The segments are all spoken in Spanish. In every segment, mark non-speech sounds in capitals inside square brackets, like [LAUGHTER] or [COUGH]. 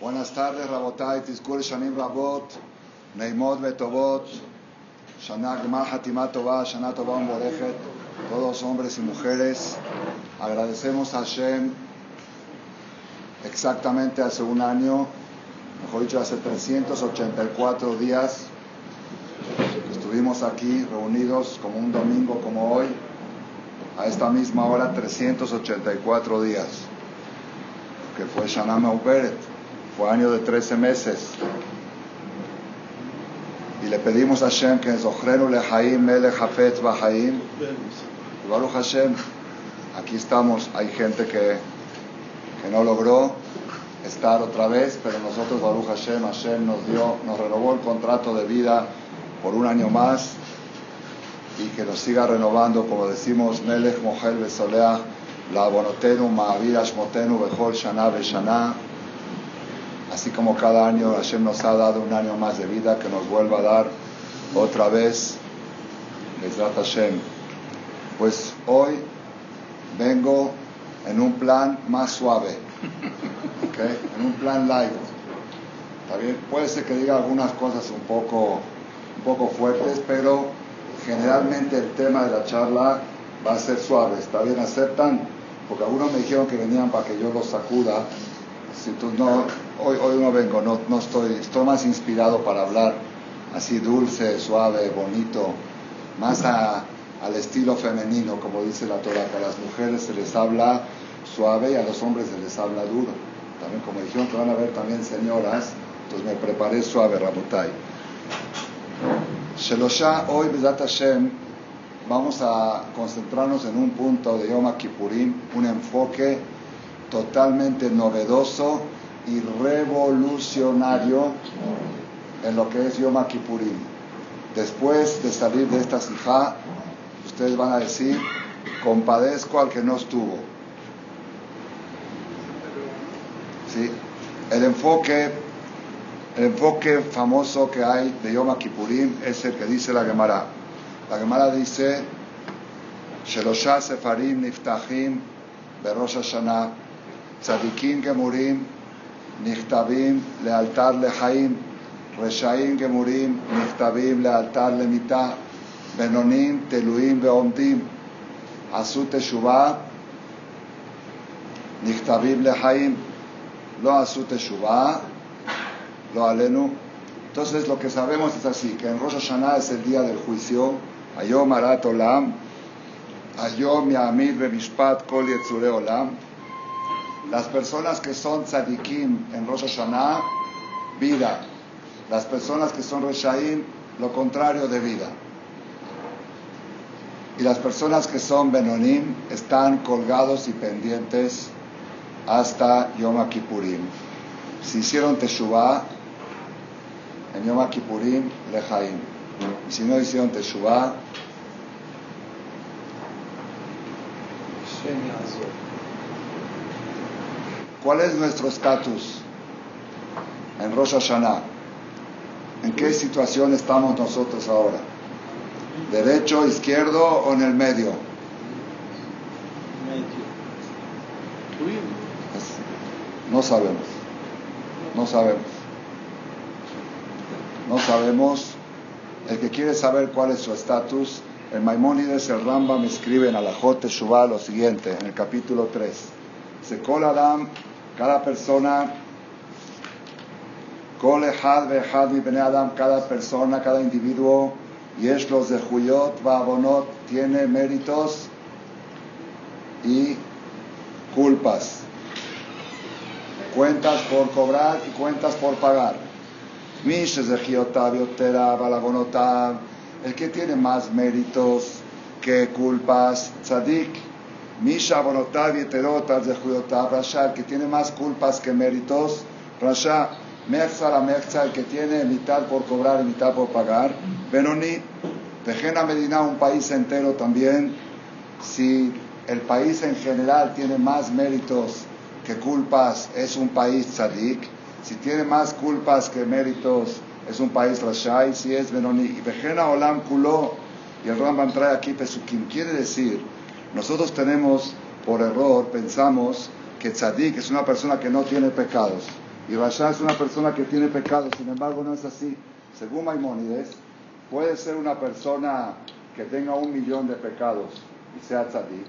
Buenas tardes, Rabotai, Tizkur Shanim Rabot, Neimot Betovot, Shana Gmar Tova, Shana Tova todos hombres y mujeres. Agradecemos a Hashem exactamente hace un año, mejor dicho, hace 384 días. Estuvimos aquí reunidos como un domingo como hoy, a esta misma hora, 384 días, que fue Shana Meuberet fue año de 13 meses. Y le pedimos a Hashem que Zochrenu Lehaim Melech Hafetz Bahaim. Y Baruch Hashem, aquí estamos. Hay gente que, que no logró estar otra vez, pero nosotros, Baruch Hashem, Hashem nos dio, nos renovó el contrato de vida por un año más y que nos siga renovando, como decimos, Melech Mohel Besoleach, la Bonotenu, Ma'avir Ashmotenu, Bechol Shana Beshana. Así como cada año Hashem nos ha dado un año más de vida, que nos vuelva a dar otra vez, Bezrat Hashem. Pues hoy vengo en un plan más suave, ¿okay? en un plan light. ¿Está Puede ser que diga algunas cosas un poco, un poco fuertes, pero generalmente el tema de la charla va a ser suave. ¿Está bien? ¿Aceptan? Porque algunos me dijeron que venían para que yo los sacuda. Tú no, hoy, hoy no vengo, no, no estoy, estoy más inspirado para hablar así dulce, suave, bonito, más al estilo femenino, como dice la Torah, que a las mujeres se les habla suave y a los hombres se les habla duro. También como dijeron que van a ver también señoras, entonces me preparé suave, Rabotai. Shelosha, hoy, Bezat Hashem, vamos a concentrarnos en un punto de Yom Kippurim, un enfoque totalmente novedoso y revolucionario en lo que es Yom Kippurim. Después de salir de esta sijá, ustedes van a decir, compadezco al que no estuvo. ¿Sí? El enfoque, el enfoque famoso que hay de Yom Kippurim es el que dice la Gemara. La Gemara dice, Shelosha Sefarim Niftahim Berosh Hashanah Tzadikim Gemurim נכתבים לאלתר לחיים, רשעים גמורים נכתבים לאלתר למיתה, בינונים תלויים ועומדים, עשו תשובה, נכתבים לחיים, לא עשו תשובה, לא עלינו. Entonces lo que sabemos es así, que en Rosh Hashanah es el día del juicio, היום הרת עולם, היום יעמיד במשפט כל יצורי עולם, las personas que son tzadikim en Rosh Hashanah, vida. Las personas que son reshaim, lo contrario de vida. Y las personas que son benonim están colgados y pendientes hasta Yom Kippurim. Si hicieron teshuvah, en Yom Kippurim, lejaim. Y si no hicieron teshuvah, ¿Cuál es nuestro estatus en Rosh Hashanah? ¿En qué situación estamos nosotros ahora? ¿Derecho, izquierdo o en el medio? No sabemos. No sabemos. No sabemos. El que quiere saber cuál es su estatus, el Maimónides, el Rambam escribe en Alajot Shuvah lo siguiente, en el capítulo 3. Sekol Adam cada persona, Adam, cada persona, cada individuo, y es los de Juyot, Babonot, tiene méritos y culpas. Cuentas por cobrar y cuentas por pagar. El que tiene más méritos que culpas, Tzadik Misha Bonotav y Terotas de Juyotav, Rasha, el que tiene más culpas que méritos, Rasha, Mechza la Mechza, el que tiene mitad por cobrar y mitad por pagar, Benoni, Tejena Medina, un país entero también, si el país en general tiene más méritos que culpas, es un país tzadik, si tiene más culpas que méritos, es un país Rasha, si es Benoni, y Vejena Olam Kulo, y el Rambam trae aquí Pesukim, quiere decir, nosotros tenemos, por error, pensamos que tzadik es una persona que no tiene pecados. Y Rasha es una persona que tiene pecado, sin embargo no es así. Según Maimónides, puede ser una persona que tenga un millón de pecados y sea tzadik.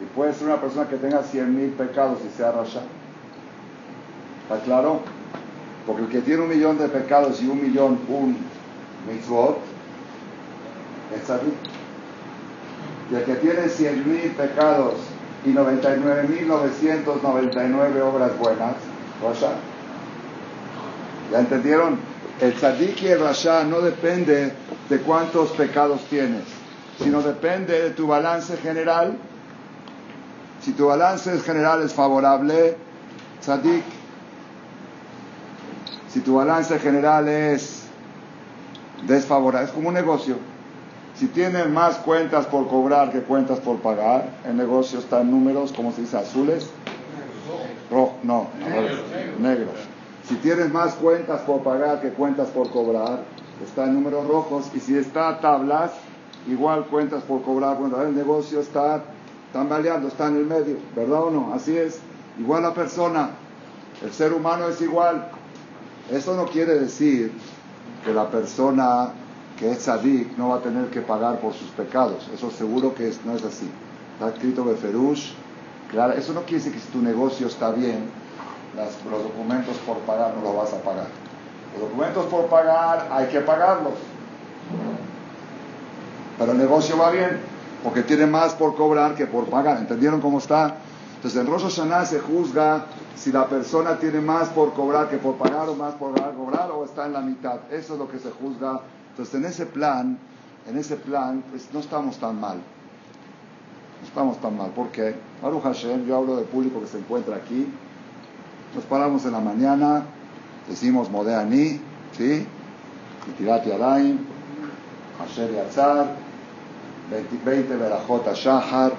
Y puede ser una persona que tenga cien mil pecados y sea Rasha. ¿Está claro? Porque el que tiene un millón de pecados y un millón, un mitzvot, es tzadik. Y el que tiene cien mil pecados y 99.999 obras buenas, Rasha. ¿Ya entendieron? El tzadik y el rasha no depende de cuántos pecados tienes, sino depende de tu balance general. Si tu balance general es favorable, tzadik. Si tu balance general es desfavorable, es como un negocio. Si tienes más cuentas por cobrar que cuentas por pagar, el negocio está en números, como se dice, azules. Rojo, no, negros. Si tienes más cuentas por pagar que cuentas por cobrar, está en números rojos. Y si está a tablas, igual cuentas por cobrar. Bueno, el negocio está tambaleando, está en el medio, ¿verdad o no? Así es. Igual la persona, el ser humano es igual. Eso no quiere decir que la persona que es sadik no va a tener que pagar por sus pecados. Eso seguro que no es así. Está escrito Beferush. Claro, eso no quiere decir que si tu negocio está bien, los documentos por pagar no los vas a pagar. Los documentos por pagar hay que pagarlos. Pero el negocio va bien, porque tiene más por cobrar que por pagar. ¿Entendieron cómo está? Entonces en Rosh se juzga si la persona tiene más por cobrar que por pagar o más por cobrar o está en la mitad. Eso es lo que se juzga. Entonces en ese plan, en ese plan, pues no estamos tan mal. No estamos tan mal. ¿Por qué? Baruch Hashem, yo hablo del público que se encuentra aquí. Nos paramos en la mañana, decimos Modeani, ¿sí? Tirat Yadayim, Asher Yatzar, 20 Berajot Shahar,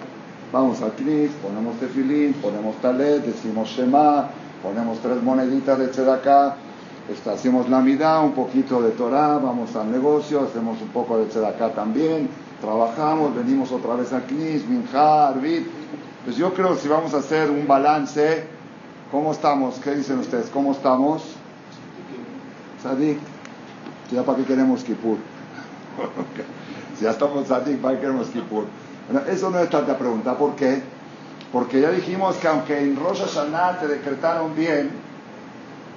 vamos al Knis, ponemos tefilín, ponemos talet, decimos Shema, ponemos tres moneditas de tzedakah, hacemos la midá, un poquito de Torah, vamos al negocio, hacemos un poco de tzedakah también, trabajamos, venimos otra vez al Knis, Minjar, Arbit. Pues yo creo que si vamos a hacer un balance, ¿cómo estamos? ¿Qué dicen ustedes? ¿Cómo estamos? Sadik. ¿Ya para qué queremos Kippur? [LAUGHS] si ya estamos Sadik, ¿para qué queremos Kippur? Bueno, eso no es tanta pregunta. ¿Por qué? Porque ya dijimos que aunque en Rosh Hashanah te decretaron bien,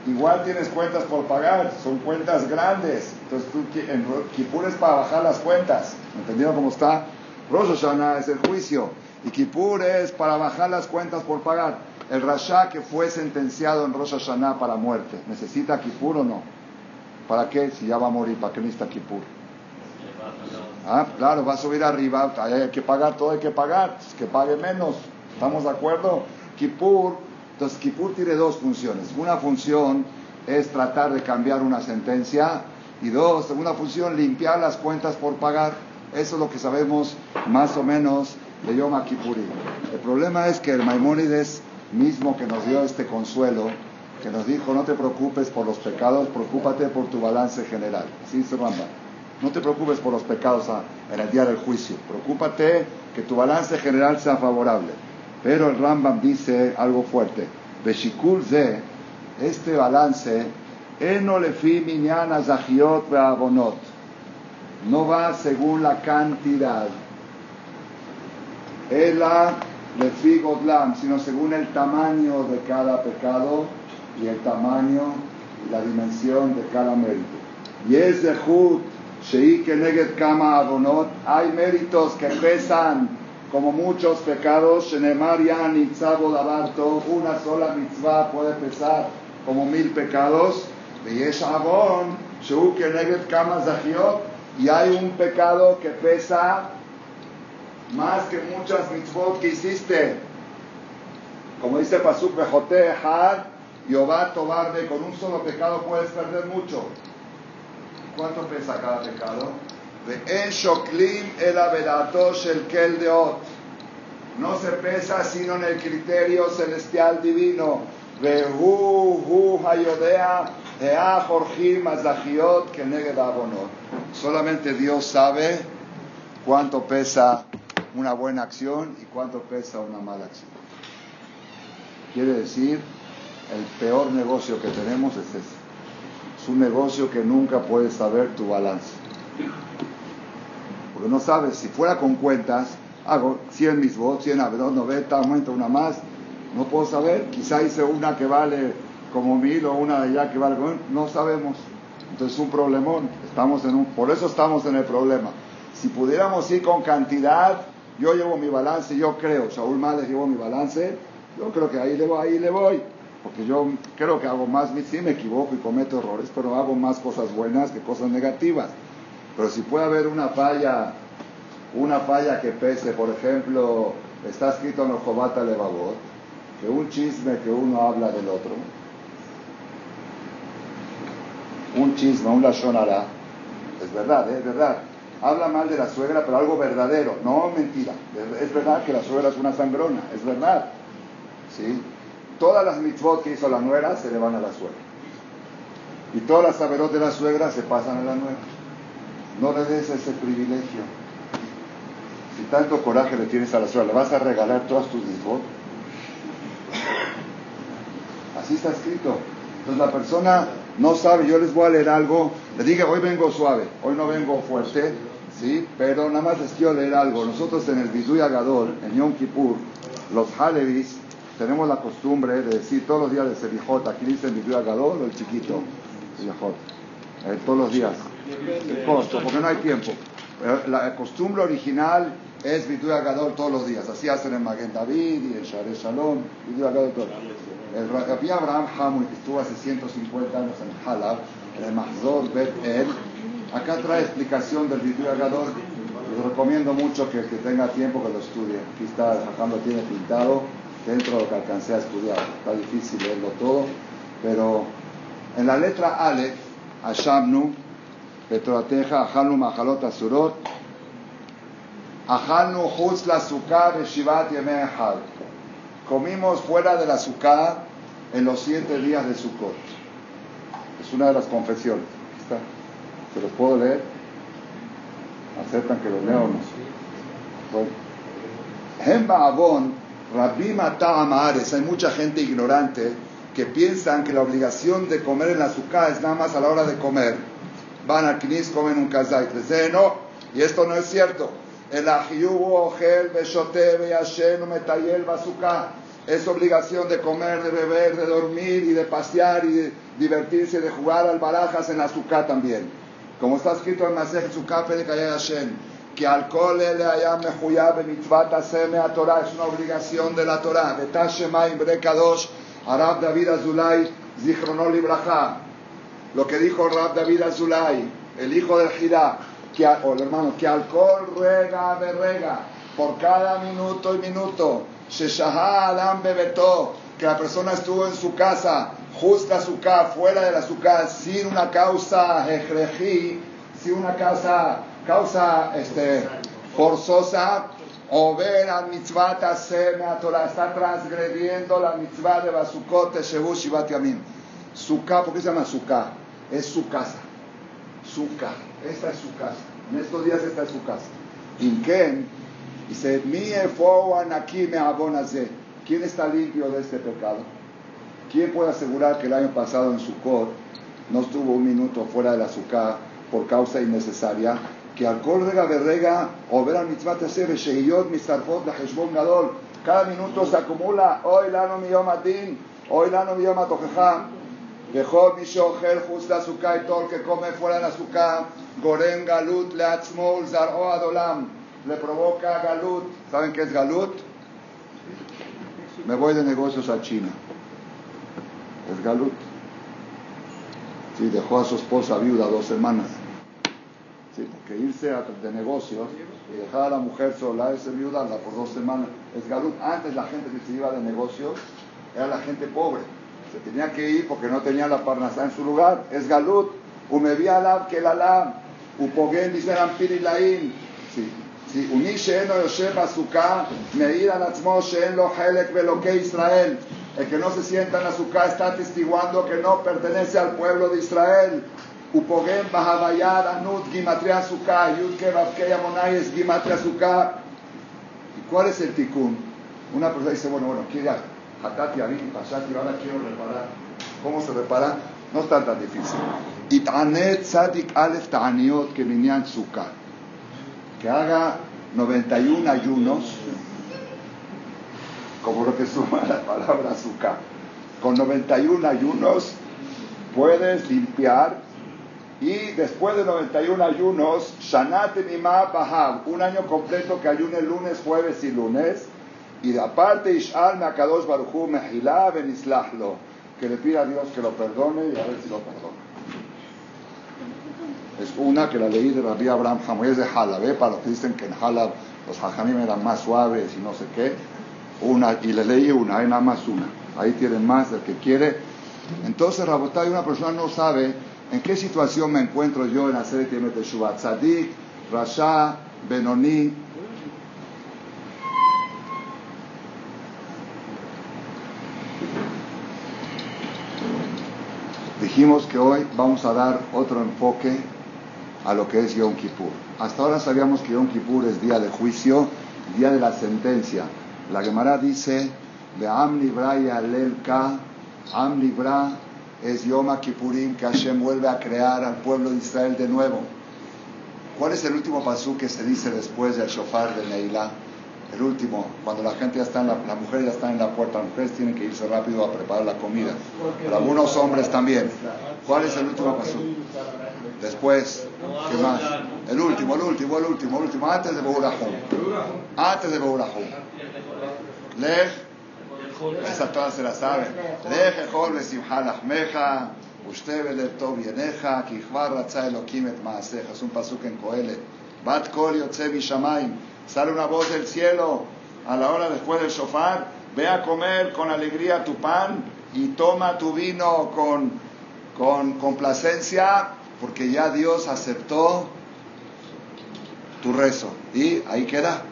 igual tienes cuentas por pagar, son cuentas grandes. Entonces tú, en Kippur es para bajar las cuentas. ¿Entendieron cómo está? Rosh Hashanah es el juicio y Kippur es para bajar las cuentas por pagar. El Rasha que fue sentenciado en Rosh Hashanah para muerte, ¿necesita Kippur o no? ¿Para qué? Si ya va a morir, ¿para qué necesita Kippur? Ah, claro, va a subir arriba, hay que pagar, todo hay que pagar, que pague menos. ¿Estamos de acuerdo? Kippur, entonces Kippur tiene dos funciones. Una función es tratar de cambiar una sentencia y dos, segunda función, limpiar las cuentas por pagar. Eso es lo que sabemos más o menos de Yom Kippur. El problema es que el Maimónides mismo que nos dio este consuelo, que nos dijo, no te preocupes por los pecados, preocúpate por tu balance general. Así dice Rambam. No te preocupes por los pecados en el día del juicio. Preocúpate que tu balance general sea favorable. Pero el Rambam dice algo fuerte. Beshikul ze, este balance. No va según la cantidad. Ela lefi sino según el tamaño de cada pecado y el tamaño y la dimensión de cada mérito. Y es de hay méritos que pesan como muchos pecados, una sola mitzvah puede pesar como mil pecados, y hay un pecado que pesa más que muchas mitzvot que hiciste. Como dice Pasuk Bejote Had, Yobá Tobarde, con un solo pecado puedes perder mucho. ¿Cuánto pesa cada pecado? En Shoklim el el Kel Deot. No se pesa sino en el criterio celestial divino. Vehu Hu Hayodea Ea Jorjim Azahiot Keneged Abonot. Solamente Dios sabe cuánto pesa una buena acción y cuánto pesa una mala acción. Quiere decir el peor negocio que tenemos es ese. Es un negocio que nunca puedes saber tu balance. Porque no sabes, si fuera con cuentas, hago 100 mis votos, 100 dos 90, aumento una más, no puedo saber, quizá hice una que vale como mil o una de allá que vale como no sabemos. Entonces es un problemón, estamos en un, por eso estamos en el problema. Si pudiéramos ir con cantidad, yo llevo mi balance, yo creo, Saúl Males llevo mi balance, yo creo que ahí le voy, ahí le voy. Porque yo creo que hago más, sí me equivoco y cometo errores, pero hago más cosas buenas que cosas negativas. Pero si puede haber una falla, una falla que pese, por ejemplo, está escrito en el Jobata Levavot, que un chisme que uno habla del otro, un chisme, un lashonara, es verdad, es verdad. Habla mal de la suegra, pero algo verdadero, no mentira. Es verdad que la suegra es una sangrona, es verdad. ¿Sí? Todas las mitzvot que hizo la nuera se le van a la suegra. Y todas las saberos de la suegra se pasan a la nuera. No le des ese privilegio. Si tanto coraje le tienes a la suegra, ¿le vas a regalar todas tus mitzvot? Así está escrito. Entonces la persona no sabe, yo les voy a leer algo, le dije, hoy vengo suave, hoy no vengo fuerte, ¿sí? Pero nada más les quiero leer algo. Nosotros en el Biduy Agador, en Yom Kippur, los Halevis, tenemos la costumbre de decir todos los días de Serijot, aquí dice el Biduy Agador el chiquito, Serijot, eh, todos los días, el costo, porque no hay tiempo. La costumbre original es Biduy Agador todos los días, así hacen en Magen David y en Share Shalom, todos el Rabbi Abraham Hamul, que estuvo hace 150 años en Halab, en el Mahzor Bet El, acá trae explicación del Biduy Agador. Les recomiendo mucho que el que tenga tiempo que lo estudie. Aquí está, Jajam lo tiene pintado dentro de lo que alcancé a estudiar. Está difícil leerlo todo, pero en la letra Aleph, Ashamnu, Petroateja, Ajalnu Mahalot Asurot, Ajalnu Chutz la Sukkah Shivat Yemei Comimos fuera del azúcar en los siete días de Sukkot. Es una de las confesiones. Está. ¿Se los puedo leer? ¿Aceptan que lo leo o no? Bueno. Hay mucha gente ignorante que piensan que la obligación de comer en la azúcar es nada más a la hora de comer. Van al Knis, comen un kazait. Les no, y esto no es cierto. El ojel, beshote, beyashen, metayel, bazooka. Es obligación de comer, de beber, de dormir y de pasear y de divertirse, de jugar al barajas en azúcar también. Como está escrito en Masej Sukkah de Hashem, que alcohol le haya mejuyab mitzvat aseme a Torah, es una obligación de la Torah. Betashema imbre kadosh, Arab David Azulay, Zichronol Ibrahá. Lo que dijo Rab David Azulay, el hijo del Jirá, que, hermano, que alcohol rega de rega por cada minuto y minuto. Adam bebetó, que la persona estuvo en su casa, justa su casa, fuera de la su casa, sin una causa ejrejí, sin una causa, causa este, forzosa, o ver a mitzvah está transgrediendo la mitzvah de Basukot, Shebush y Batiamim. Sukkah, ¿por qué se llama Sukkah? Es su casa. Sukkah. Esta es su casa. En estos días esta es su casa. Inken dice, mi aquí me abonaze. ¿Quién está limpio de este pecado? ¿Quién puede asegurar que el año pasado en su cor no estuvo un minuto fuera del azúcar por causa innecesaria? Que alcohol rega berrega o ver al mitzvah tesebe shehiyot mistarfot la heshbon gadol. Cada minuto se acumula. Hoy lano mi yom hoy lano mi yom Dejó mi shocher just la azúcar el que come fuera del azúcar, gorem galut leatzmol zarho adolam, le provoca galut. ¿Saben qué es galut? Me voy de negocios a China. Es galut. Sí, dejó a su esposa viuda dos semanas. Sí, porque irse de negocios y dejar a la mujer sola, ese viuda por dos semanas, es galut. Antes la gente que se iba de negocios era la gente pobre se tenía que ir porque no tenía la parnasá en su lugar. Es galut. Umevía alab que el alam. Upogen diceran pirilaim. Sí. Sí. She'en o yoshem azúcar. Meir al atzmo she'en lo helek veloque Israel. El que no se sienta en azúcar está atestiguando que no pertenece al pueblo de Israel. Upogen bahabayad anut gimatria azúcar. Yud que babkei amonai es gimatria azúcar. ¿Y cuál es el tikkun? Una persona dice, bueno, bueno, ¿qué Hatati Abit Pashati, ahora quiero reparar. ¿Cómo se repara? No está tan difícil. Itanet Tzadik Alef Ta'aniot que Minyan Sukkah. Que haga 91 ayunos, como lo que suma la palabra Sukkah. Con 91 ayunos puedes limpiar y después de 91 ayunos, Shanat Nima Bahab, un año completo que ayune lunes, jueves y lunes. Y aparte, Ishal Makadosh Baruchu Mehilá Benislahlo, que le pida a Dios que lo perdone y a ver si lo perdona. Es una que la leí de Rabbi Abraham Hamoy, es de Halab, ¿eh? para los que dicen que en Halab los hajamim eran más suaves y no sé qué. Una, y le leí una, hay nada más una. Ahí tienen más, el que quiere. Entonces, Rabotay, una persona no sabe en qué situación me encuentro yo en hacer de Shubat. Tzadik, Rasha, Benoni, Dijimos que hoy vamos a dar otro enfoque a lo que es Yom Kippur. Hasta ahora sabíamos que Yom Kippur es día de juicio, día de la sentencia. La Gemara dice, de Libra y Alelka, Am Libra es Yom Kippurim, que Hashem vuelve a crear al pueblo de Israel de nuevo. ¿Cuál es el último pasú que se dice después del shofar de Neilá? El último, cuando la gente ya está en la, la mujer ya está en la puerta, las mujeres tienen que irse rápido a preparar la comida. Pero algunos hombres también. ¿Cuál es el último paso? Después, ¿qué más? El último, el último, el último, el último, antes de Beurahum. Antes de Beurahum. Lej, esa todas se la saben. Lej besimha lachmeja, usted belev tov yeneja, ki chvar ratza elokim et maaseja. Es un pasuk en Coelet. Bat kol yotze mishamayim. Sale una voz del cielo a la hora después del shofar. Ve a comer con alegría tu pan y toma tu vino con, con complacencia, porque ya Dios aceptó tu rezo. Y ahí queda.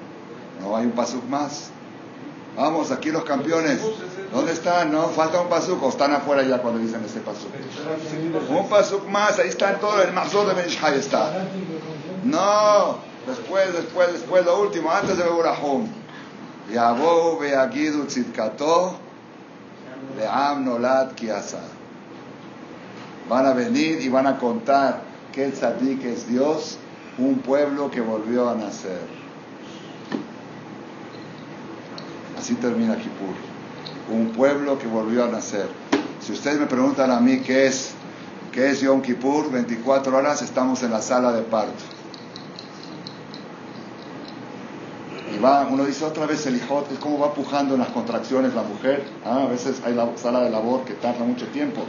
No hay un pasuk más. Vamos, aquí los campeones. ¿Dónde están? No, falta un pasuk. O están afuera ya cuando dicen ese pasuk. Un pasuk más. Ahí está todo. El mazor de Benishai está. No. Después, después, después, lo último, antes de Beurahum. Yabou beagidu tzidkato le'am nolad kiasa. Van a venir y van a contar que el tzadik es Dios, un pueblo que volvió a nacer. Así termina Kippur. Un pueblo que volvió a nacer. Si ustedes me preguntan a mí qué es, qué es Yom Kippur, 24 horas estamos en la sala de parto. y uno dice otra vez el hijo, es como va pujando en las contracciones la mujer, ah, a veces hay la sala de labor que tarda mucho tiempo,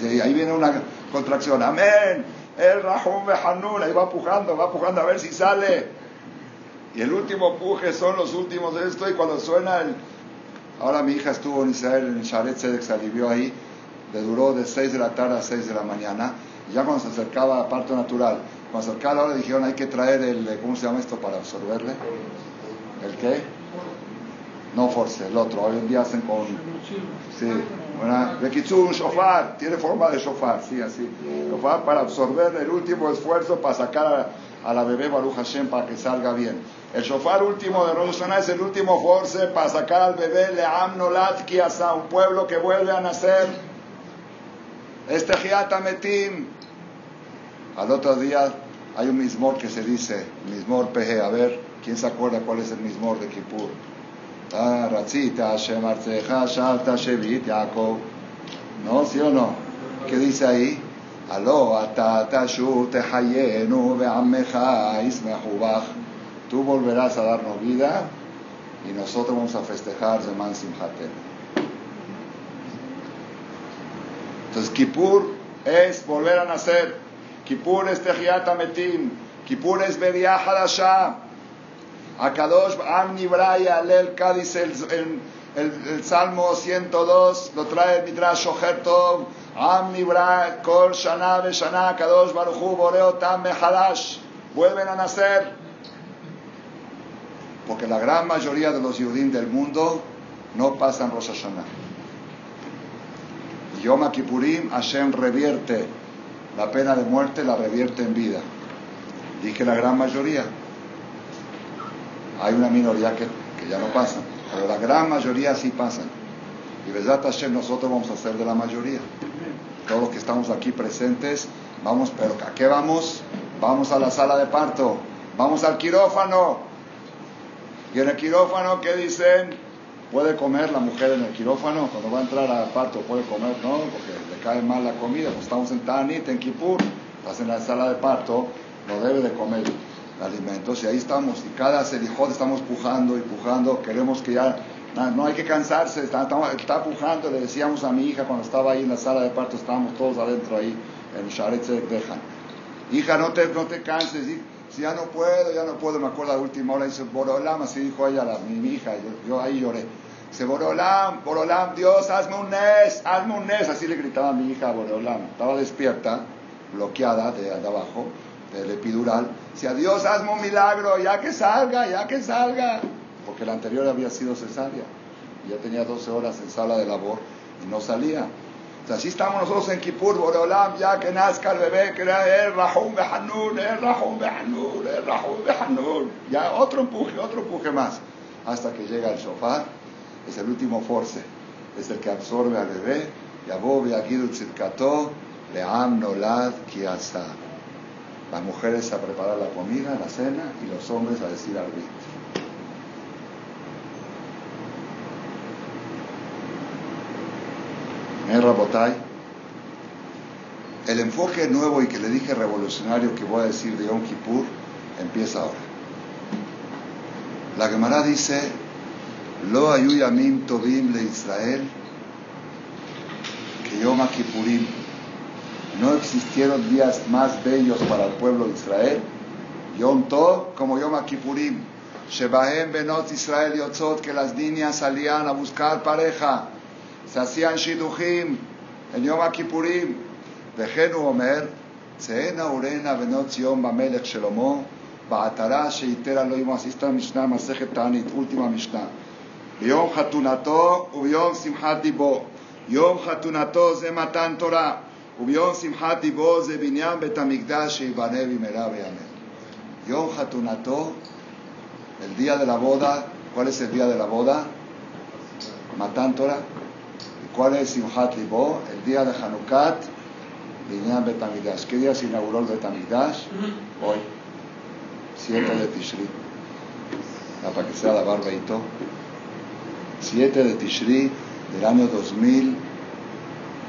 y ahí viene una contracción, amén, el Rahum Hanun, ahí va pujando, va pujando a ver si sale, y el último puje son los últimos de esto, y cuando suena el... Ahora mi hija estuvo en Israel, en Sharet Tzedek, se alivió ahí, le duró de 6 de la tarde a 6 de la mañana, y ya cuando se acercaba a parto natural, cuando se acercaba la hora dijeron hay que traer el, ¿cómo se llama esto para absorberle? ¿El qué? No force, el otro. Hoy en día hacen con. Sí. un shofar. Tiene forma de shofar, sí, así. Shofar para absorber el último esfuerzo para sacar a, la bebé Baruch Hashem para que salga bien. El shofar último de Rosh es el último force para sacar al bebé Leam Nolat Kiasa, un pueblo que vuelve a nacer. Este Metim. Al otro día hay un mismor que se dice, mismor peje, a ver. ¿Quién se acuerda cuál es el mismo de Kippur? ¿No? ¿Sí o no? ¿Qué dice ahí? Aló, Tú volverás a darnos vida y nosotros vamos a festejar Zeman. Entonces, Kippur es volver a nacer. Kippur es Tehiat Ametim. Kippur es Bediah Hadashah. Akadosh Am Nibraya Alel Cádiz el, el, el, Salmo 102 lo trae el Midrash Shoher Tov. Am Nibra Kol Shana Shana Kadosh Baruchu Boreo Tam Mehalash vuelven a nacer. Porque la gran mayoría de los Yudim del mundo no pasan Rosh Hashanah. Yom Kippurim Hashem revierte. La pena de muerte la revierte en vida. Dije la gran mayoría hay una minoría que, que ya no pasan, pero la gran mayoría sí pasan. Y verdad Hashem, nosotros vamos a ser de la mayoría. Todos los que estamos aquí presentes, vamos, pero ¿a qué vamos? Vamos a la sala de parto, vamos al quirófano. Y en el quirófano, ¿qué dicen? ¿Puede comer la mujer en el quirófano? Cuando va a entrar al parto, ¿puede comer? No, porque le cae mal la comida. Pues estamos en Tanit, en Kipur, estás en la sala de parto, no debe de comer alimentos. Y ahí estamos, y cada selijot estamos pujando y pujando. Queremos que ya, no hay que cansarse, está, está, pujando. Le decíamos a mi hija cuando estaba ahí en la sala de parto, estábamos todos adentro ahí, en Sharet dejan. Hija, no te, no te canses. Si ya no puedo, ya no puedo, me acuerdo la última hora, dice Borolam, así dijo ella, la, mi, hija, yo, ahí lloré. Dice, Borolam, Borolam, Dios, hazme un nes, hazme un nes. Así le gritaba a mi hija Borolam. Estaba despierta, bloqueada de abajo, del epidural. Decía, Dios, hazme un milagro, ya que salga, ya que salga. Porque la anterior había sido cesárea. Ya tenía 12 horas en sala de labor y no salía así estamos nosotros en Kippur, Boreolam, ya que nazca el bebé, que era el Rahum Behanur, el Rahum Behanur, el Rahum Behanur. Ya otro empuje, otro empuje más. Hasta que llega el shofar, es el último force, es el que absorbe al bebé. Yabó Beagidu Tzidkato, Leam Nolad Kiasa. Las mujeres a preparar la comida, la cena, y los hombres a decir al el enfoque nuevo y que le dije revolucionario que voy a decir de Yom Kippur empieza ahora. La Gemara dice, Lo ayuyamim tovim le Israel, que Yom Kippurim no existieron días más bellos para el pueblo de Israel, Yom Tov como Yom Kippurim, Shebahem Benot Israel Yotzot, que las niñas salían a buscar pareja, se hacían shidujim en Yom הוא אומר, צאנה ורנה בנות ציון במלך שלמה, בעטרה שיתר אלוהים, así está המשנה, מסכת תענית, אולטימה משנה. ביום חתונתו וביום שמחת דיבו. יום חתונתו זה מתן וביום שמחת דיבו זה בניין בית המקדש שיבנה במהרה בימינו. יום חתונתו, el día de la boda, ¿cuál es el día de la boda? Matan Torah. ¿Cuál es Simchat Libo? El día de Hanukkot, Binyan Betamidash. ¿Qué día se inauguró el Betamidash? Hoy, 7 de Tishri. Para que sea la barba y todo. 7 de Tishri del año 2000,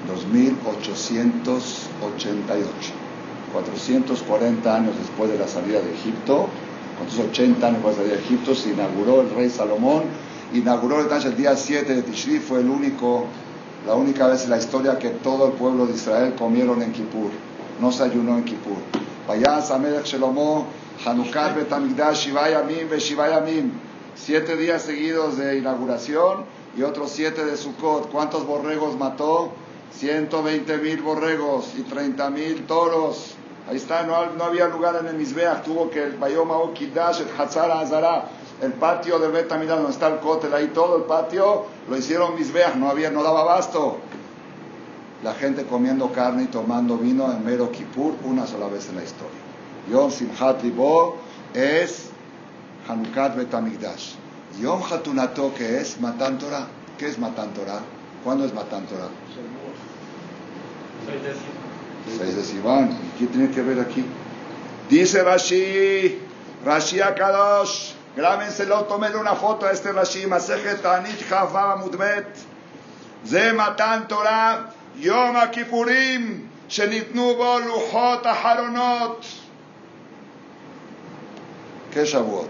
2888. 440 años después de la salida de Egipto, 480 años después de la salida de Egipto, se inauguró el rey Salomón, inauguró el día 7 de Tishri, fue el único la única vez en la historia que todo el pueblo de Israel comieron en Kippur. No se ayunó en Kippur. Vayas Amelech Shelomo, Hanukkah Betamigdash, Shivayamim, Shivayamim. Siete días seguidos de inauguración y otros siete de Sukkot. ¿Cuántos borregos mató? 120 mil borregos y 30 mil toros. Ahí está, no, había lugar en el Mizbeach, tuvo que el Bayoma Okidash, el Hatzar Azara, el patio del Betamigdash, donde está el cótel, ahí todo el patio, lo hicieron Mizbeach, no, había, no daba abasto. La gente comiendo carne y tomando vino en Mero Kippur una sola vez en la historia. Yom Simchat Libo es Hanukkah Betamigdash. Yom Hatunato, que es Matan Torah. ¿Qué es Matan Torah? ¿Cuándo es Matan Torah? 6 de Sivan. ¿Qué tiene que ver aquí? Dice Rashi, Rashi Akadosh, grábenselo, tomen una foto a este Rashi, Masejet Tanit Chava Mudbet, Ze Matan Torah, Yom הכיפורים שניתנו החלונות. ¿Qué es Shavuot?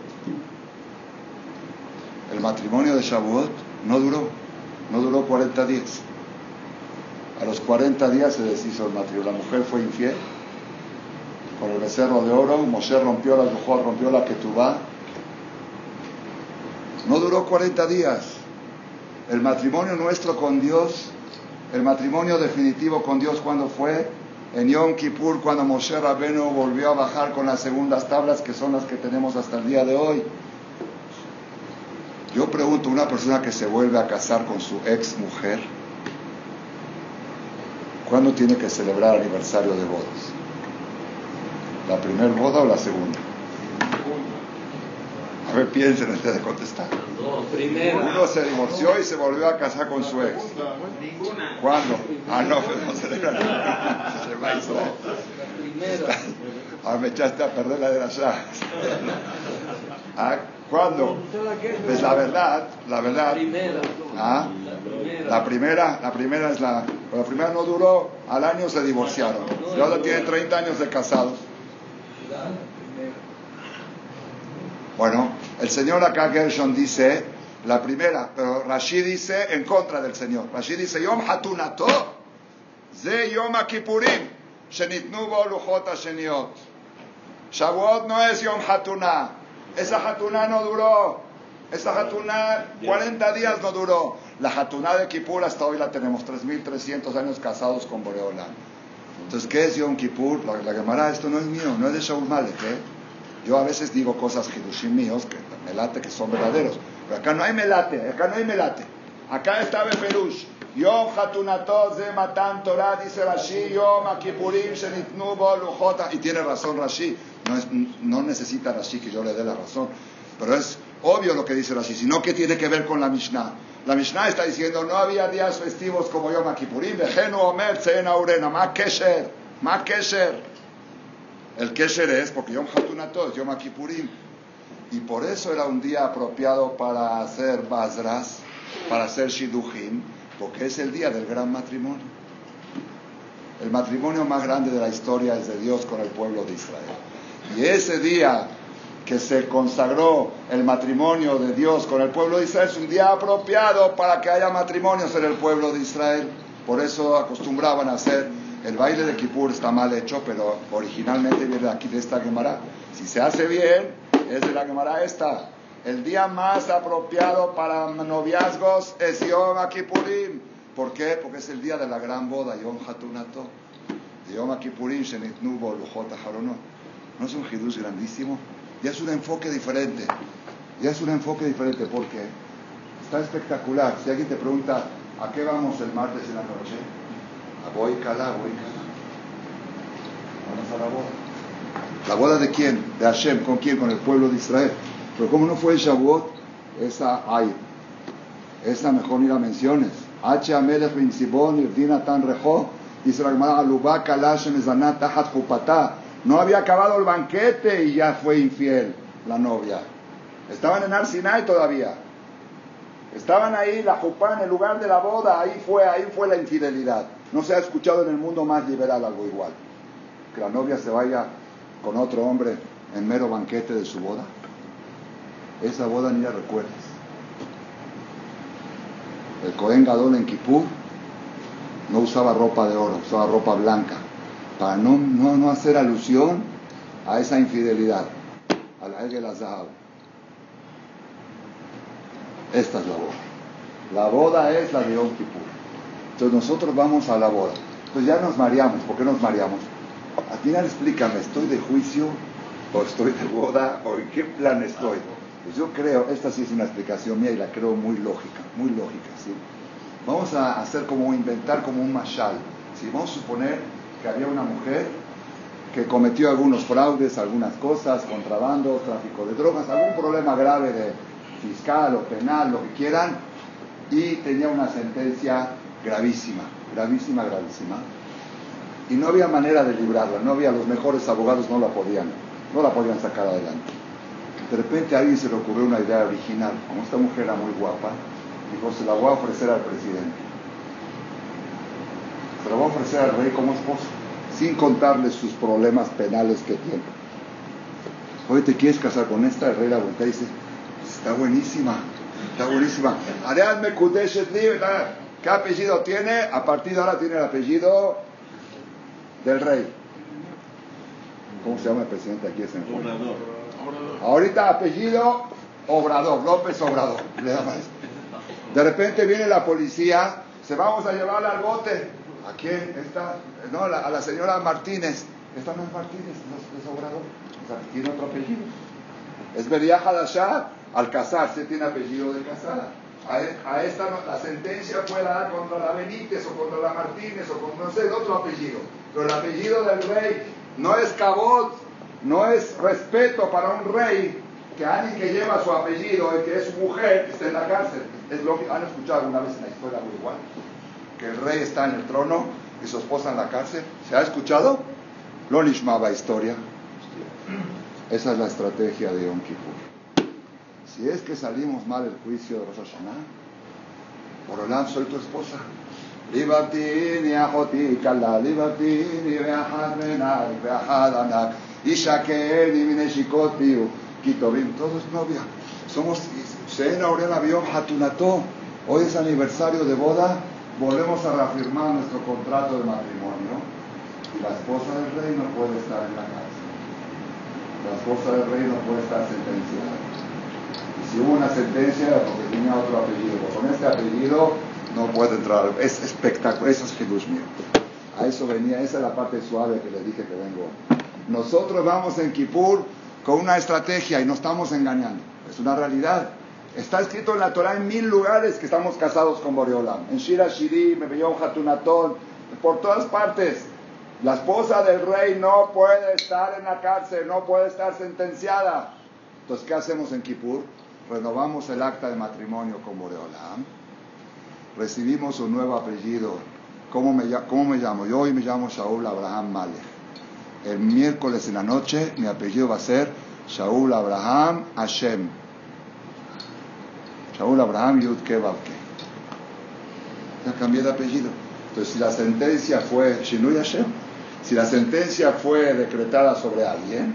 El matrimonio de Shavuot no duró, no duró 40 días. A los 40 días se deshizo el matrimonio. La mujer fue infiel con el becerro de oro. Moshe rompió la Yuhot, rompió la Ketubá. No duró 40 días. El matrimonio nuestro con Dios, el matrimonio definitivo con Dios, cuando fue? En Yom Kippur, cuando Moshe Rabeno volvió a bajar con las segundas tablas, que son las que tenemos hasta el día de hoy. Yo pregunto, una persona que se vuelve a casar con su ex mujer, ¿Cuándo tiene que celebrar aniversario de bodas? ¿La primera boda o la segunda? A ver, piensen antes de contestar. Uno se divorció y se volvió a casar con su ex. Ninguna. ¿Cuándo? Ah, no, no celebra ninguna. [LAUGHS] Se va a Israel. Ah, me echaste a perder la de las llaves. Ah, ¿Cuándo? Pues la verdad, la verdad. Ah, la primera, la primera es la. La primera no duró, al año se divorciaron. Y ahora tienen 30 años de casados. Bueno, el señor acá Gershon dice la primera, pero Rashi dice en contra del señor. Rashi dice Yom Hatunato, Ze Yom Kippurim, Shenitnu bo Luchot Sheniot. Shavuot no es Yom Hatuna. Esa Hatuna no duró. Esa Hatuna 40 días no duró. La Hatuna de Kippur hasta hoy la tenemos 3.300 años casados con Boreola. Entonces, ¿qué es Yom Kippur? La, la Gemara, esto no es mío, no es de Shaul Malek, ¿eh? Yo a veces digo cosas hidushim míos, que me late que son verdaderos. Pero acá no hay melate, acá no hay melate. Acá está Beperush. Yom Hatunatot de Matan Torah, dice Rashi, Yom Akipurim Shenitnu Lujota. Y tiene razón Rashi. No, es, no necesita Rashi que yo le dé la razón. Pero es obvio lo que dice Rashi. Sino que tiene que ver con la Mishnah. La Mishnah está diciendo, no había días festivos como Yom Kippurim, Vejenu Omer Tzen Aurena, Ma Kesher, Ma Kesher. El Kesher es porque Yom Hatunatot, Yom Kippurim. Y por eso era un día apropiado para hacer Basras, para hacer Shidujim, porque es el día del gran matrimonio. El matrimonio más grande de la historia es de Dios con el pueblo de Israel. Y ese día que se consagró el matrimonio de Dios con el pueblo de Israel es un día apropiado para que haya matrimonios en el pueblo de Israel. Por eso acostumbraban a hacer el baile de Kippur está mal hecho, pero originalmente viene de aquí de esta Gemara. Si se hace bien, es de la Gemara esta. El día más apropiado para noviazgos es Yom Kippurim. ¿Por qué? Porque es el día de la gran boda, Yom Hatunato. Yom Kippurim, Shenitnu Lujot Haronot. ¿No es un hidush grandísimo? Ya es un enfoque diferente. Ya es un enfoque diferente porque está espectacular. Si alguien te pregunta, ¿a qué vamos el martes en la noche? A Boikala, Boikala. Vamos a la boda. ¿La boda de quién? De Hashem. ¿Con quién? Con el pueblo de Israel. Pero como no fue el Shavuot, esa hay. Esa mejor ni la menciones. H. Amelech bin Sibon, Irdina Tan Rejo, Gemara, Alubá Kalash Mezanat Tahat Jupatá. No había acabado el banquete y ya fue infiel la novia. Estaban en Arsinai todavía. Estaban ahí, la jupá en el lugar de la boda, ahí fue, ahí fue la infidelidad. No se ha escuchado en el mundo más liberal algo igual. Que la novia se vaya con otro hombre en mero banquete de su boda. Esa boda ni la recuerdas. El Cohen Gadol en Kipur no usaba ropa de oro, usaba ropa blanca, para no, no, no hacer alusión a esa infidelidad, a la Egel Azahab. Esta es la boda. La boda es la de Yom Kippur. Entonces nosotros vamos a la boda. Pues ya nos mareamos. ¿Por qué nos mareamos? Al final explícame, ¿estoy de juicio o estoy de boda o en qué plan estoy? Pues yo creo, esta sí es una explicación mía y la creo muy lógica, muy lógica, ¿sí? Vamos a hacer como inventar como un mashal. ¿sí? Vamos a suponer que había una mujer que cometió algunos fraudes, algunas cosas, contrabando, tráfico de drogas, algún problema grave de fiscal o penal, lo que quieran, y tenía una sentencia gravísima, gravísima, gravísima. Y no había manera de librarla, no había, los mejores abogados no la podían, no la podían sacar adelante. De repente a alguien se le ocurrió una idea original, como esta mujer era muy guapa, dijo, se la voy a ofrecer al presidente. Se la voy a ofrecer al rey como esposo, sin contarle sus problemas penales que tiene. Oye, ¿te quieres casar con esta? El rey la voltea y dice, está buenísima, está buenísima. Ariadne ¿Qué apellido tiene? A partir de ahora tiene el apellido del rey. ¿Cómo se llama el presidente aquí? Es en Ahorita apellido Obrador, López Obrador. De repente viene la policía, se vamos a llevarla al bote. ¿A quién? Esta, no, a la, la señora Martínez. Esta no es Martínez, no es, Obrador. O sea, tiene otro apellido. Es Beria Hadashah. Al casarse tiene apellido de casada. A, a, esta la sentencia fue dada contra la Benítez o contra la Martínez o con no sé, otro apellido. Pero el apellido del rey no es cabot, no es respeto para un rey que alguien que lleva su apellido y que es su mujer esté en la cárcel. Es lo que han escuchado alguna vez en la historia muy igual que el rey está en el trono y su esposa en la cárcel. ¿Se ha escuchado? Lo nishmaba historia. Esa es la estrategia de Yom Kippur. Si es que salimos mal el juicio de Rosh Hashanah, Borolán, soy tu esposa. Todo es novia. Somos, Hoy es aniversario de boda volvemos a reafirmar nuestro contrato de matrimonio y la esposa del rey no puede estar en la cárcel. La esposa del rey no puede estar sentenciada. Y si hubo una sentencia porque tenía otro apellido, con este apellido no puede entrar. Es espectacular, eso es Jesús mío. A eso venía, esa es la parte suave que le dije que vengo. Nosotros vamos en Kippur con una estrategia y no estamos engañando. Es una realidad. Está escrito en la Torah en mil lugares que estamos casados con Boreolam. En Shira Shirim, en Beyom Hatunatón, por todas partes. La esposa del rey no puede estar en la cárcel, no puede estar sentenciada. Entonces, ¿qué hacemos en Kippur? Renovamos el acta de matrimonio con Boreolam recibimos un nuevo apellido. ¿Cómo me, cómo me llamo? Yo hoy me llamo Shaul Abraham Malek. El miércoles en la noche mi apellido va a ser Shaul Abraham Hashem. Shaul Abraham Yud Kebabke. Ya cambié de apellido. Entonces, si la sentencia fue Shinui Hashem, si la sentencia fue decretada sobre alguien,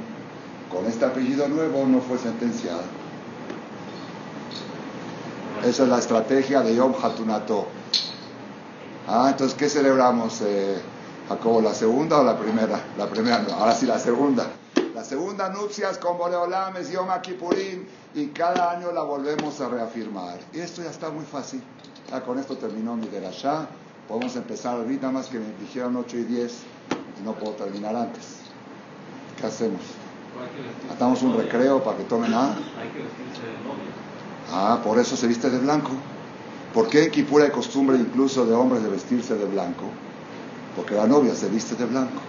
con este apellido nuevo no fue sentenciada. Esa es la estrategia de Yom Hatunato. Ah, entonces, ¿qué celebramos, eh, Jacobo? ¿La segunda o la primera? La primera, no. Ahora sí, la segunda. La segunda nupcias con Boreolam es Yom Kippurim y cada año la volvemos a reafirmar. Y esto ya está muy fácil. Ah, con esto terminó mi derashá. Podemos empezar ahorita, más que me dijeron 8 y 10 y no puedo terminar antes. ¿Qué hacemos? Atamos un recreo para que tomen a. Hay que vestirse de novia. Ah, por eso se viste de blanco. ¿Por qué en Kipur hay costumbre incluso de hombres de vestirse de blanco? Porque la novia se viste de blanco.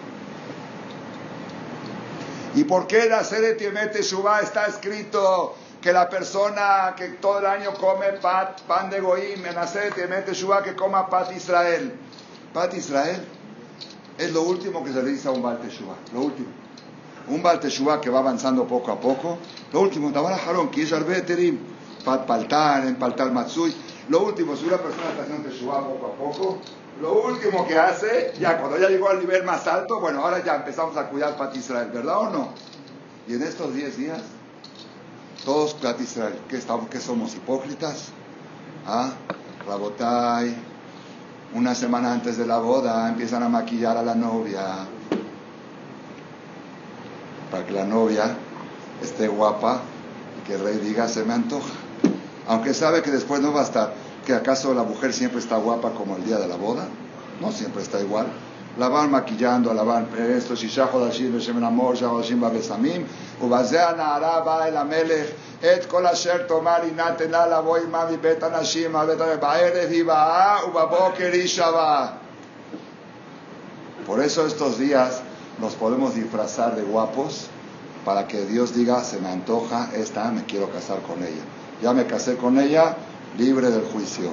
¿Y por qué en la sede Tiemete Shubá está escrito que la persona que todo el año come pat, pan de Goim, en la sede Tiemete Shubá que coma pat Israel? Pat Israel es lo último que se le dice a un Baal Teshuvah, lo último. Un Baal Teshuvah que va avanzando poco a poco, lo último, Tabara Haron, Terim paltar, empaltar matsui. Lo último, si una persona está haciendo teshuva poco a poco, lo último que hace, ya cuando ya llegó al nivel más alto, bueno, ahora ya empezamos a cuidar Pat Israel, ¿verdad o no? Y en estos 10 días, todos Pat Israel, ¿qué, estamos, ¿qué somos? ¿Hipócritas? ¿Ah? Rabotai, una semana antes de la boda empiezan a maquillar a la novia para que la novia esté guapa y que el rey diga se me antoja aunque sabe que después no va a estar, ¿Que acaso la mujer siempre está guapa como el día de la boda? No siempre está igual. La van maquillando, la van esto, Shisha Hodashim, Beshem Enamor, Shisha Hodashim, Babesamim, Ubazea Naharaba, El Amelech, Et Kol Asher Tomar, Inatela, La Boy, Mavi, Bet Anashim, Bet Baerev, Ibaa, Ubaboker, Ishaba. Por eso estos días nos podemos disfrazar de guapos para que Dios diga, se me antoja esta, me quiero casar con ella. Ya me casé con ella, libre del juicio.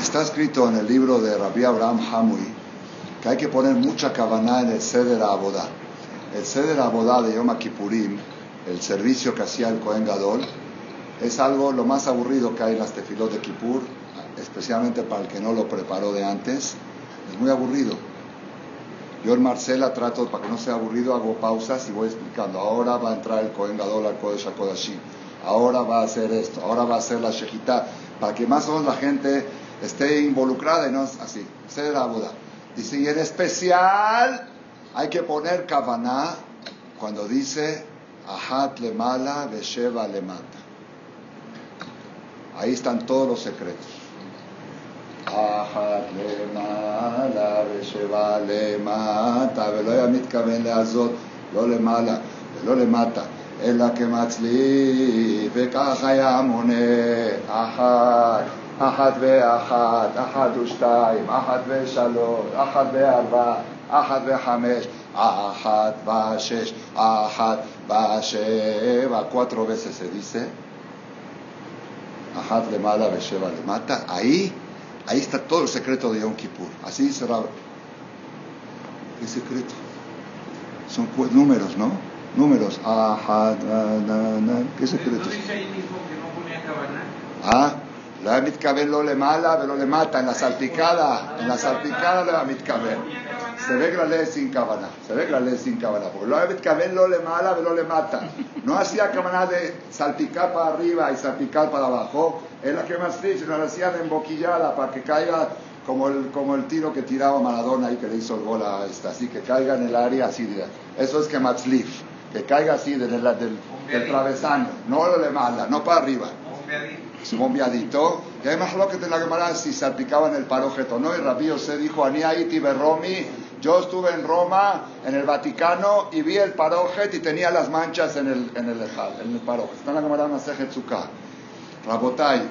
Está escrito en el libro de Rabbi Abraham Hamui que hay que poner mucha cabana en el Seder Abodá. El Seder Abodá de Yom Kippurim, el servicio que hacía el Kohen Gadol, es algo lo más aburrido que hay en las tefilot de Kippur, especialmente para el que no lo preparó de antes es muy aburrido. Yo en Marcela trato, para que no sea aburrido, hago pausas y voy explicando. Ahora va a entrar el Kohen Gadol al Kodesh. Ahora va a hacer esto. Ahora va a hacer la Shejitá. Para que más o menos la gente esté involucrada y no así. Ser la Buda. Dice, y en especial hay que poner Kavaná cuando dice Ahat le mala, Besheva le mata. Ahí están todos los secretos. אחת למעלה ושבע למטה, ולא היה מתכוון לעזות לא למעלה ולא למטה, אלא כמצליף, וכך היה מונה אחת, אחת ואחת, אחת ושתיים, אחת ושלוש, אחת וארבע, אחת וחמש, אחת ושש, אחת ושבע, se dice, אחת למעלה ושבע למטה, ahí, ahí está todo el secreto de Yom Kippur, así dice Rab. ¿Qué secreto? Son números, ¿no? Números, ajá, na, na. ¿qué secreto? ¿No dice ahí mismo que no ponía cabana? Ah, la mitkaben lo le mala, pero le mata en la salpicada, en la salpicada de la mitkaben. Se ve que la ley sin cabana, se ve que la ley sin cabana, porque lo mitkaben lo le mala, pero le mata. No hacía cabana de salpicar para arriba y salpicar para abajo, es la que más triste, no la hacía de emboquillada para que caiga como el, como el tiro que tiraba Maradona y que le hizo el gol a esta, así que caiga en el área así de, eso es que matzlif, que caiga así del, del, del travesaño, no lo le mala, no para arriba su bombeadito. Y además lo que te la Gemara si salpicaba en el parojeto, ¿no? Y Rabío se dijo, Aniaiti Berromi, yo estuve en Roma, en el Vaticano, y vi el parojet y tenía las manchas en el, en el lejal, en el parojet. Está en la Gemara Masejetzuka. Rabotai,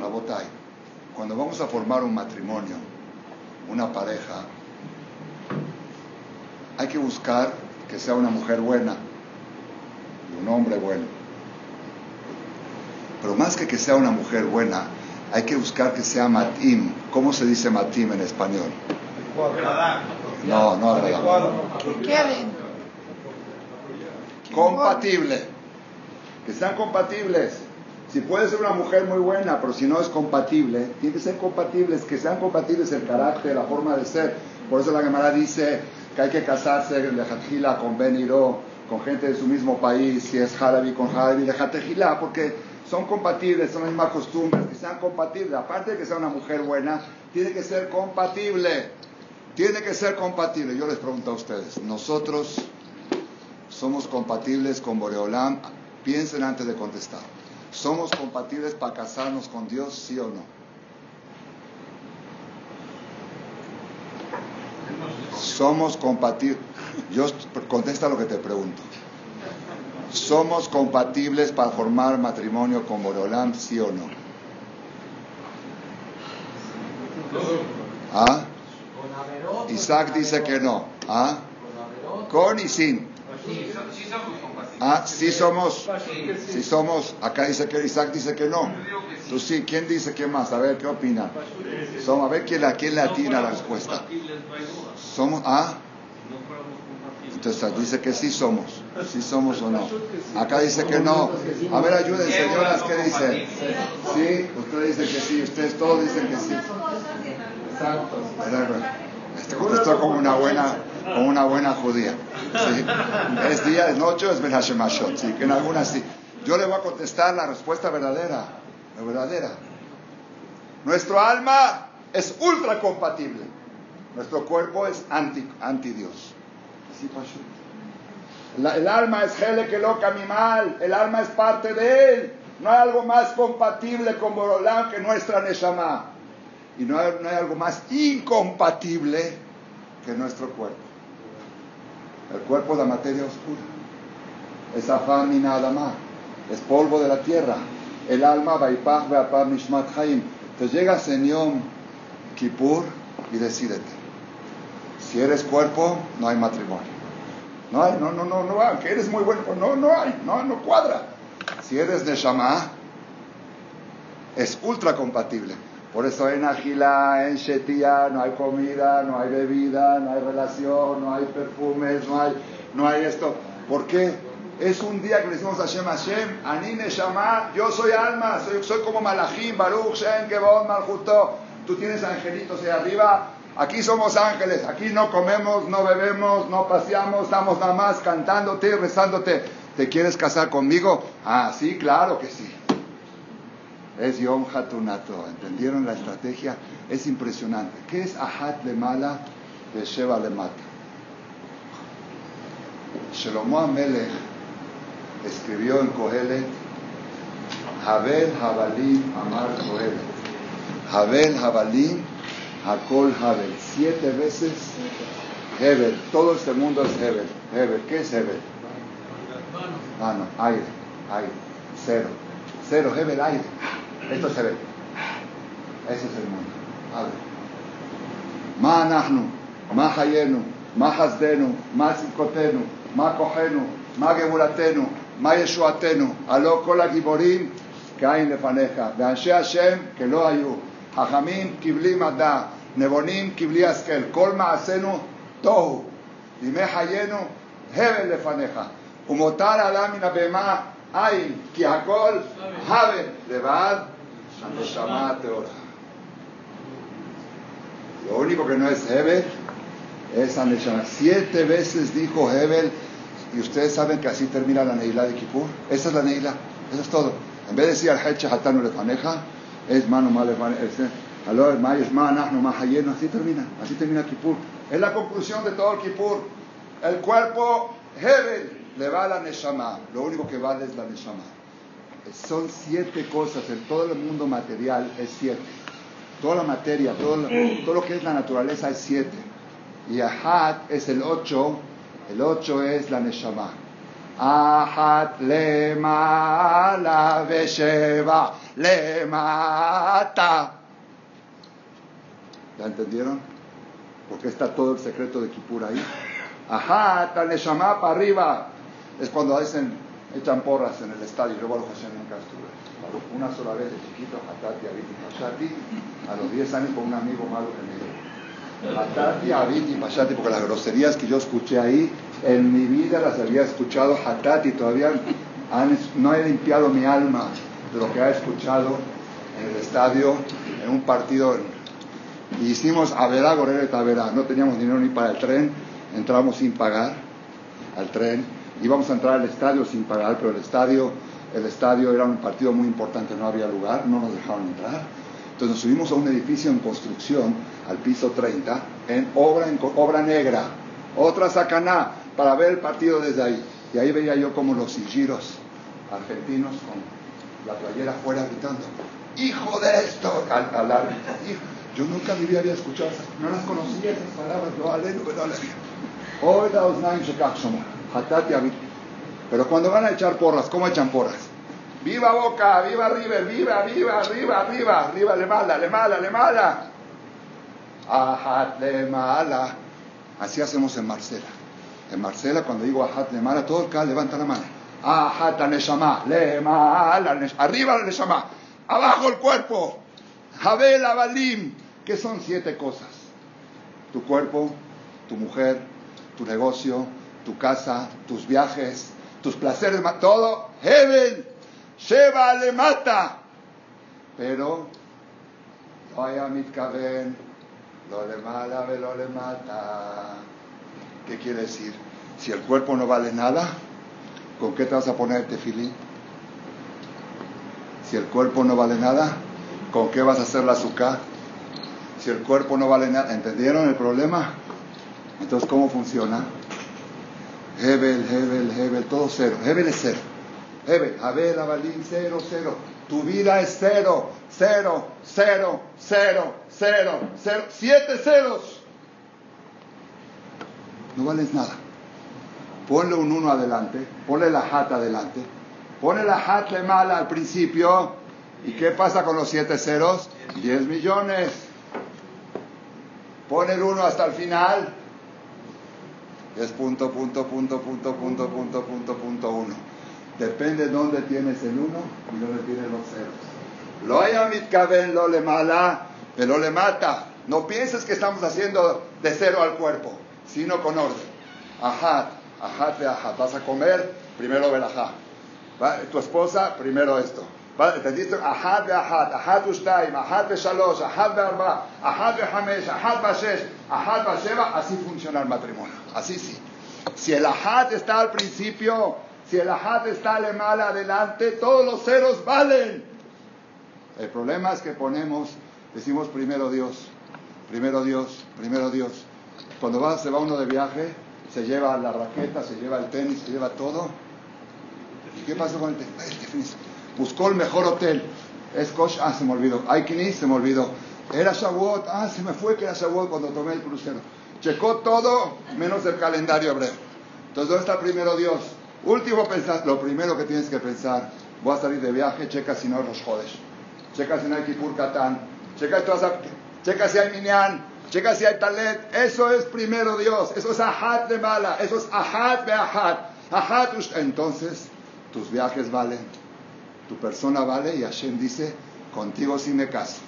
Rabotai, cuando vamos a formar un matrimonio, una pareja, hay que buscar que sea una mujer buena y un hombre bueno. Pero más que que sea una mujer buena, hay que buscar que sea matim. ¿Cómo se dice matim en español? No, no Compatible. Que sean compatibles. Si puede ser una mujer muy buena, pero si no es compatible, tiene que ser compatibles, que sean compatibles el carácter, la forma de ser. Por eso la Gemara dice que hay que casarse de Jatjila con Beniro, con gente de su mismo país, si es Jarabi con Jarabi de Jatjila, porque son compatibles, son las mismas costumbres, que sean compatibles. Aparte de que sea una mujer buena, tiene que ser compatible. Tiene que ser compatible. Yo les pregunto a ustedes, ¿nosotros somos compatibles con Boreolam? Piensen antes de contestar. ¿Somos compatibles para casarnos con Dios, sí o no? Somos compatibles. Yo contesta lo que te pregunto. ¿Somos compatibles para formar matrimonio con Borolam, sí o no? ¿Ah? Isaac dice que no. ¿Ah? Con y sin. Ah, sí somos. Sí somos. Acá dice que Isaac dice que no. Tú sí. ¿Quién dice que más? A ver, ¿qué opina? Somos, a ver quién, quién le atina la respuesta. Somos. ¿Ah? Entonces dice que sí somos, sí somos o no. Acá dice que no. A ver, ayuden, señoras, ¿qué dicen? Sí, ustedes dicen que sí, ustedes todos dicen que sí. Exacto. Este contestó como una buena, como una buena judía. ¿sí? Es día, es noche, es Ben. Sí, que en algunas sí. Yo le voy a contestar la respuesta verdadera. La verdadera. Nuestro alma es ultra compatible. Nuestro cuerpo es anti, anti Dios el alma es Hele que loca mi mal, el alma es parte de él. No hay algo más compatible con Borolán que nuestra Neshama. Y no hay, no hay algo más incompatible que nuestro cuerpo. El cuerpo es la materia oscura. Es afán y nada más. Es polvo de la tierra. El alma, Vaipach, Veapar, Nishmat Haim. Entonces llega Señor Kippur y decídete. Si eres cuerpo, no hay matrimonio. No hay, no, no, no, no hay. Que eres muy bueno, no, no hay, no, no cuadra. Si eres de Shama, es ultra compatible. Por eso en Agila, en Shetia, no hay comida, no hay bebida, no hay relación, no hay perfumes, no hay, no hay esto. ¿Por qué? Es un día que le decimos a Hashem, Hashem, Anine Shama, yo soy alma, soy, soy como Malachim, Baruch, Shem, Kebon, Maljuto. Tú tienes angelitos ahí arriba, Aquí somos ángeles, aquí no comemos, no bebemos, no paseamos, estamos nada más cantándote y rezándote. ¿Te quieres casar conmigo? Ah, sí, claro que sí. Es Yom Hatunato. ¿Entendieron la estrategia? Es impresionante. ¿Qué es Ahat le mala de Sheba le mata? Shelomo Amelech escribió en Kohelet Habel Habalim Amar Kohelet. Habel Habalim Hakol Hebel, siete veces Hebel, todo este mundo es Hebel. Hebel, ¿qué es Hebel? Ah, no, aire, aire, cero, cero, Hebel, aire. Esto se ve. Ese es el mundo. Abre. Ma nahnu, ma hayenu, ma hasdenu, ma simkotenu, ma kohenu, ma geburatenu, ma yeshuatenu, alo kol הגיבורים כאין לפניך, ואנשי השם כלא היו, חכמים כבלי מדע, נבונים כבלי השכל, כל מעשינו תוהו, ימי חיינו הבל לפניך, ומותר אדם מן הבהמה אין, כי הכל הבל לבד. Lo único que no es Hebel es Aneshama. Siete veces dijo Hebel, y ustedes saben que así termina la Neilá de Kippur. Esa es la Neilá, eso es todo. En vez de decir al Hecha Hatanu le faneja, es mano mal Aló, Mayo, no así termina, así termina Kippur. Es la conclusión de todo el Kippur. El cuerpo, Hebel, le va a la Neshama. Lo único que vale es la Neshama. Son siete cosas, en todo el mundo material es siete. Toda la materia, todo lo, todo lo que es la naturaleza es siete. Y Ahat es el ocho, el ocho es la Neshama. Ahat la vesheva mata. ¿Ya entendieron? Porque está todo el secreto de Kippur ahí. Ahat, la Neshama para arriba. Es cuando dicen, echan porras en el estadio. Yo, Baruch Hashem, nunca estuve. Una sola vez de chiquito, Hatati, Abiti, Pashati, a los 10 años con un amigo malo que me dio. Hatati, Abiti, Pashati, porque las groserías que yo escuché ahí, en mi vida las había escuchado Hatati, todavía no he limpiado mi alma de lo que he escuchado en el estadio, en un partido. Y hicimos Averá, Gorera y Tavera. No teníamos dinero ni para el tren, entramos sin pagar al tren. Íbamos a entrar al estadio sin pagar, pero el estadio, el estadio era un partido muy importante, no había lugar, no nos dejaron entrar. Entonces nos subimos a un edificio en construcción, al piso 30, en obra, en obra negra, otra sacaná, para ver el partido desde ahí. Y ahí veía yo como los sigiros argentinos con la playera afuera gritando, hijo de esto, al, árbitro. Yo nunca en mi había escuchado no las conocía esas palabras, no aleno, no Hoy Pero cuando van a echar porras, ¿cómo echan porras? Viva Boca, viva River, viva, viva, arriba, arriba, arriba, le mala, le mala, le mala. Ajat le mala. Así hacemos en Marcela. En Marcela, cuando digo ajat le mala, todo el cal levanta la mano. Ajat neshama, le mala, arriba la neshama, abajo el cuerpo. Jabel abalim, que son siete cosas. Tu cuerpo, tu mujer, tu negocio, tu casa, tus viajes, tus placeres, todo, Hebel, Sheba le mata. Pero, vaya mitkaven, lo le mala, lo le mata. ¿Qué quiere decir? Si el cuerpo no vale nada, ¿con qué te vas a poner tefilín? Si el cuerpo no vale nada, ¿con qué vas a hacer la azúcar? Si el cuerpo no vale nada, ¿entendieron el problema? Entonces, ¿cómo funciona? Hebel, Hebel, Hebel, todo cero. Hebel es cero. Hebel, Abel, Abalín, cero, cero. Tu vida es cero, cero, cero, cero, cero, cero. Siete ceros. No vales nada. Ponle un uno adelante, ponle la hat adelante, ponle la le mala al principio. ¿Y qué pasa con los siete ceros? Diez millones. Pon el uno hasta el final, es punto, punto, punto, punto, punto, punto, punto, punto uno. Depende dónde tienes el uno y dónde tienes los ceros. Lo hay haya mitcaben, lo le mala, pero le mata. No pienses que estamos haciendo de cero al cuerpo, sino con orden. Ajá, ajá, ajá. Vas a comer, primero ver verajá. Tu esposa, primero esto. Ahad Ustaim, Ahad de Shalosh, Ahad de Arba, Ahad de Hamesh, Ahad Bashesh, Ahad Basheva, así funciona el matrimonio. Así sí. Si el Ahad está al principio, si el Ahad está mal adelante, todos los ceros valen. El problema es que ponemos, decimos primero Dios, primero Dios, primero Dios. Cuando va, se va uno de viaje, se lleva la raqueta, se lleva el tenis, se lleva todo. ¿Y qué pasa con el tenis? Buscó el mejor hotel. Es Kosh, ah, se me olvidó. Aikini, se me olvidó. Era Shavuot, ah, se me fue que era Shavuot cuando tomé el crucero. Checó todo menos el calendario hebreo. Entonces, ¿dónde está primero Dios? Último pensar, lo primero que tienes que pensar, voy a salir de viaje, checa si no los jodes. checa si no hay Kipur Katán, checa, checa si hay Minyan, checa si hay Talet. Eso es primero Dios, eso es Ahat de Mala, eso es Ahat de Ahat. Ahat, entonces tus viajes valen, tu persona vale y Hashem dice, contigo sí me caso.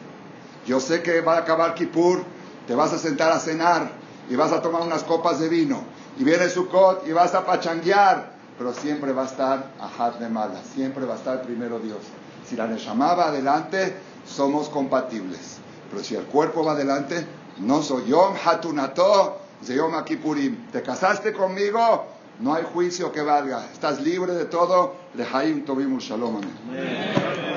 Yo sé que va a acabar Kippur, te vas a sentar a cenar y vas a tomar unas copas de vino y viene Sukkot y vas a pachanguear, pero siempre va a estar Ahat de Mala, siempre va a estar primero Dios. Si la Neshama va adelante, somos compatibles. Pero si el cuerpo va adelante, no soy Yom Hatunato, Yom Kippurim. ¿Te casaste conmigo? No hay juicio que valga. Estás libre de todo. Lehaim Tobim Shalom. Amén.